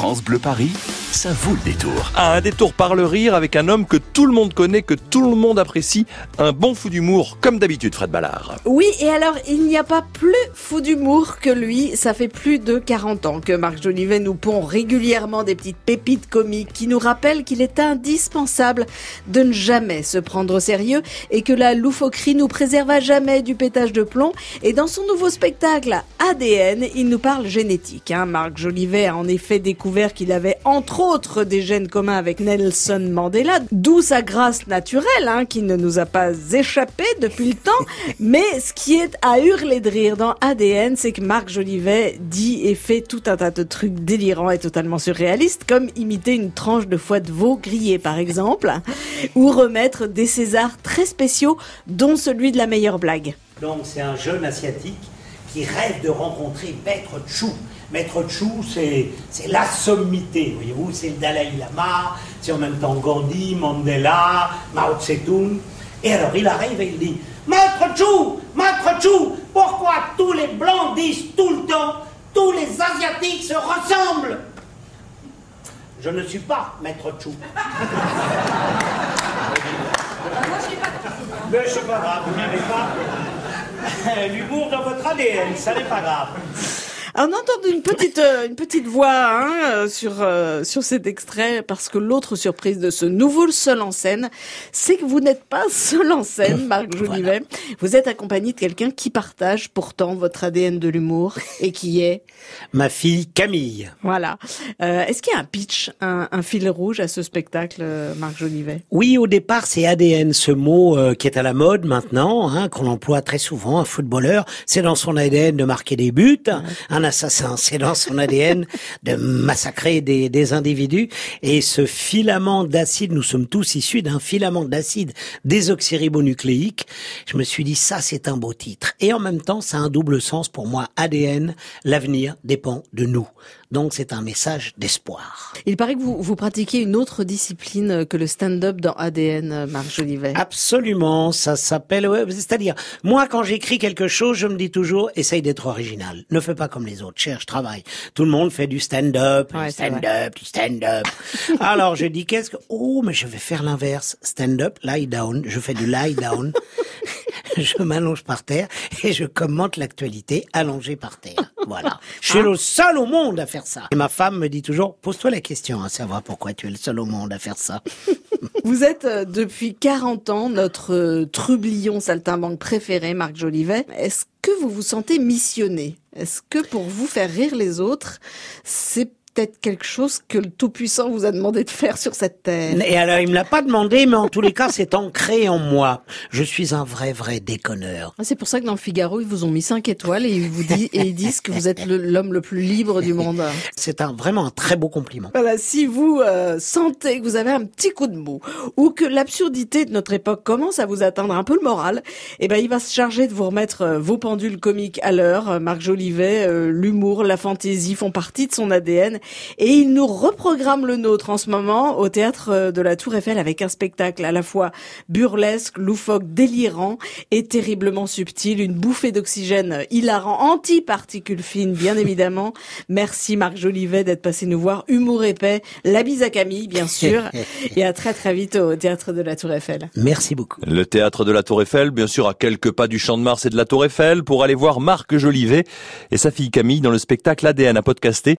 France Bleu Paris, ça vaut le détour. Ah, un détour par le rire avec un homme que tout le monde connaît, que tout le monde apprécie, un bon fou d'humour, comme d'habitude Fred Ballard. Oui, et alors il n'y a pas plus fou d'humour que lui. Ça fait plus de 40 ans que Marc Jolivet nous pond régulièrement des petites pépites comiques qui nous rappellent qu'il est indispensable de ne jamais se prendre au sérieux et que la loufoquerie nous préserve à jamais du pétage de plomb. Et dans son nouveau spectacle ADN, il nous parle génétique. Hein. Marc Jolivet a en effet découvert qu'il avait entre autres des gènes communs avec Nelson Mandela, d'où sa grâce naturelle hein, qui ne nous a pas échappé depuis le temps. Mais ce qui est à hurler de rire dans ADN, c'est que Marc Jolivet dit et fait tout un tas de trucs délirants et totalement surréalistes, comme imiter une tranche de foie de veau grillée par exemple, ou remettre des Césars très spéciaux, dont celui de la meilleure blague. Donc c'est un jeune asiatique qui rêve de rencontrer Maître Chou. Maître Chou, c'est, la sommité, voyez-vous, c'est le Dalai Lama, c'est en même temps Gandhi, Mandela, Mao Tse-tung. Et alors il arrive et il dit Maître Chou, Maître Chou, pourquoi tous les blancs disent tout le temps tous les asiatiques se ressemblent? Je ne suis pas Maître Chou. Mais c'est pas grave, vous n'avez pas l'humour dans votre ADN, ça n'est pas grave. On entend une petite euh, une petite voix hein, euh, sur euh, sur cet extrait parce que l'autre surprise de ce nouveau seul en scène, c'est que vous n'êtes pas seul en scène, Marc Jolivet. Vous êtes accompagné de quelqu'un qui partage pourtant votre ADN de l'humour et qui est ma fille Camille. Voilà. Est-ce qu'il y a un pitch, un, un, fil rouge à ce spectacle, Marc Jolivet? Oui, au départ, c'est ADN, ce mot qui est à la mode maintenant, hein, qu'on emploie très souvent. Un footballeur, c'est dans son ADN de marquer des buts un assassin. C'est dans son ADN de massacrer des, des individus. Et ce filament d'acide, nous sommes tous issus d'un filament d'acide désoxyribonucléique. Je me suis dit, ça, c'est un beau titre. Et en même temps, ça a un double sens pour moi. ADN, l'avenir dépend de nous. Donc c'est un message d'espoir. Il paraît que vous, vous pratiquez une autre discipline que le stand-up dans ADN, Marc Jolivet. Absolument, ça s'appelle... C'est-à-dire, moi quand j'écris quelque chose, je me dis toujours, essaye d'être original. Ne fais pas comme les autres, cherche, travaille. Tout le monde fait du stand-up, du stand-up, du stand-up. Alors je dis, qu'est-ce que... Oh, mais je vais faire l'inverse. Stand-up, lie down. Je fais du lie down. je m'allonge par terre et je commente l'actualité allongé par terre. Voilà. Je suis le seul au monde à faire ça. Et ma femme me dit toujours, pose-toi la question à savoir pourquoi tu es le seul au monde à faire ça. Vous êtes euh, depuis 40 ans notre euh, trublion saltimbanque préféré, Marc Jolivet. Est-ce que vous vous sentez missionné? Est-ce que pour vous faire rire les autres, c'est peut-être quelque chose que le Tout-Puissant vous a demandé de faire sur cette terre. Et alors, il me l'a pas demandé, mais en tous les cas, c'est ancré en moi. Je suis un vrai, vrai déconneur. Ah, c'est pour ça que dans le Figaro, ils vous ont mis 5 étoiles et ils vous disent, et ils disent que vous êtes l'homme le, plus libre du monde. C'est un, vraiment un très beau compliment. Voilà, si vous euh, sentez que vous avez un petit coup de mou ou que l'absurdité de notre époque commence à vous atteindre un peu le moral, eh ben, il va se charger de vous remettre euh, vos pendules comiques à l'heure. Marc Jolivet, euh, l'humour, la fantaisie font partie de son ADN et il nous reprogramme le nôtre en ce moment au théâtre euh, de la Tour Eiffel avec un spectacle à la fois burlesque, loufoque, délirant et terriblement subtil, une bouffée d'oxygène hilarant, anti-particules fines bien évidemment. Merci Marc Jolivet d'être passé nous voir, humour épais, la bise à Camille bien sûr et à très très vite au théâtre de la Tour Eiffel. Merci beaucoup. Le théâtre de la Tour Eiffel, bien sûr à quelques pas du Champ de Mars et de la Tour Eiffel pour aller voir Marc Jolivet et sa fille Camille dans le spectacle ADN à podcaster